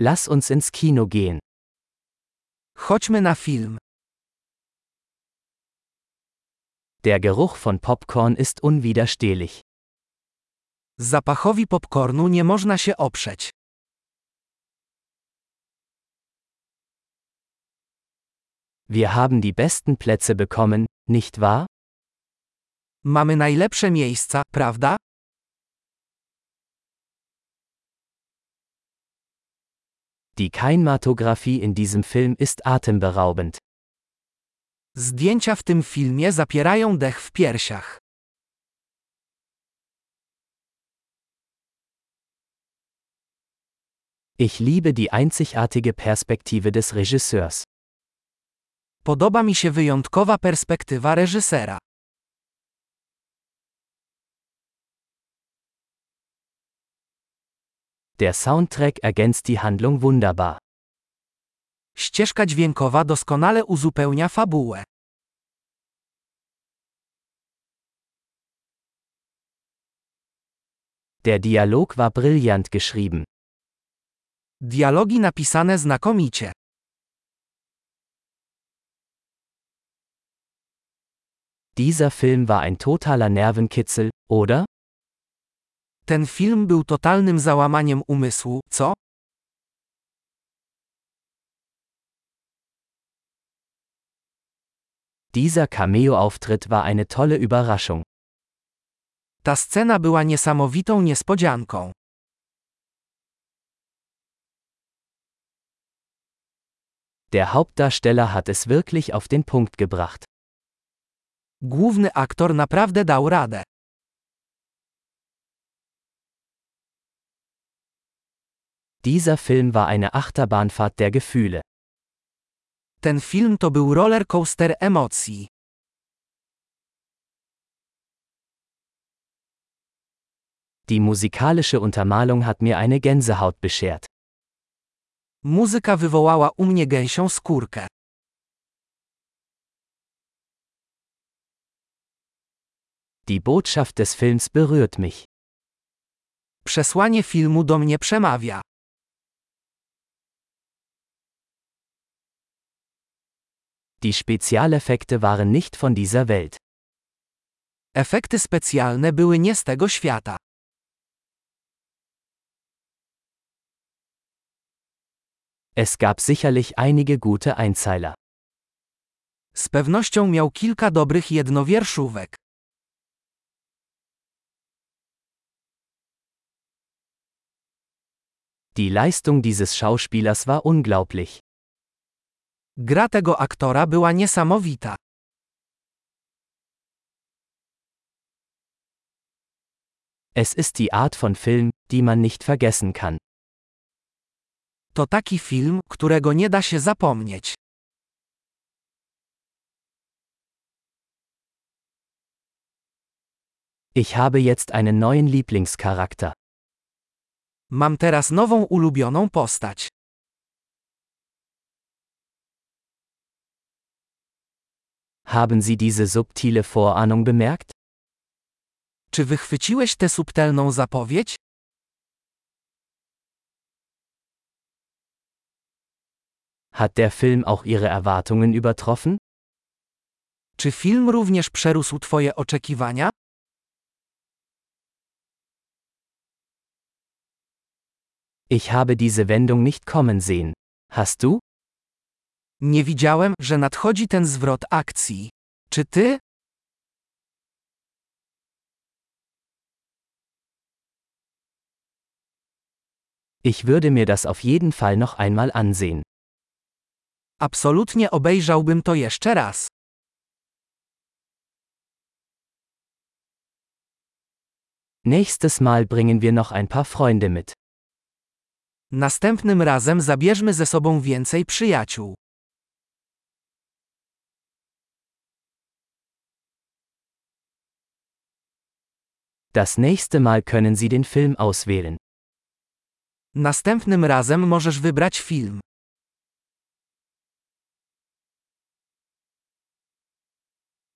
Lass uns ins Kino gehen. Chodźmy na film. Der Geruch von Popcorn ist unwiderstehlich. Zapachowi popcornu nie można się oprzeć. Wir haben die besten Plätze bekommen, nicht wahr? Mamy najlepsze miejsca, prawda? Die Kinematographie in diesem Film ist atemberaubend. Zdjęcia w tym filmie zapierają dech w piersiach. Ich liebe die einzigartige Perspektive des Regisseurs. Podoba mi się wyjątkowa perspektywa reżysera. Der Soundtrack ergänzt die Handlung wunderbar. Ścieżka dźwiękowa doskonale uzupełnia fabułę. Der Dialog war brillant geschrieben. Dialogi napisane znakomicie. Dieser Film war ein totaler Nervenkitzel, oder? Ten film był totalnym załamaniem umysłu, co? Dieser Cameo-Auftritt war eine tolle Überraschung. Ta scena była niesamowitą niespodzianką. Der Hauptdarsteller hat es wirklich auf den Punkt gebracht. Główny aktor naprawdę dał radę. Dieser Film war eine Achterbahnfahrt der Gefühle. Ten film to był rollercoaster emocji. Die musikalische Untermalung hat mir eine Gänsehaut beschert. Muzyka wywołała u mnie gęsią skórkę. Die Botschaft des Films berührt mich. Przesłanie filmu do mnie przemawia. Die Spezialeffekte waren nicht von dieser Welt. Efekty specjalne były nie z tego świata. Es gab sicherlich einige gute Einzeiler. Z pewnością miał kilka dobrych jednowierszówek. Die Leistung dieses Schauspielers war unglaublich. Gra tego aktora była niesamowita. Es ist die Art von Film, die man nicht vergessen kann. To taki film, którego nie da się zapomnieć. Ich habe jetzt einen neuen Lieblingscharakter. Mam teraz nową ulubioną postać. Haben Sie diese subtile Vorahnung bemerkt? Czy wychwyciłeś tę subtelną zapowiedź? Hat der Film auch Ihre Erwartungen übertroffen? Czy film również przerósł Twoje oczekiwania? Ich habe diese Wendung nicht kommen sehen. Hast du? Nie widziałem, że nadchodzi ten zwrot akcji. Czy ty? Ich würde mir das auf jeden Fall noch einmal ansehen. Absolutnie obejrzałbym to jeszcze raz. Nächstes Mal bringen wir noch ein paar Freunde mit. Następnym razem zabierzmy ze sobą więcej przyjaciół. Das nächste Mal können Sie den Film auswählen. Następnym razem możesz wybrać film.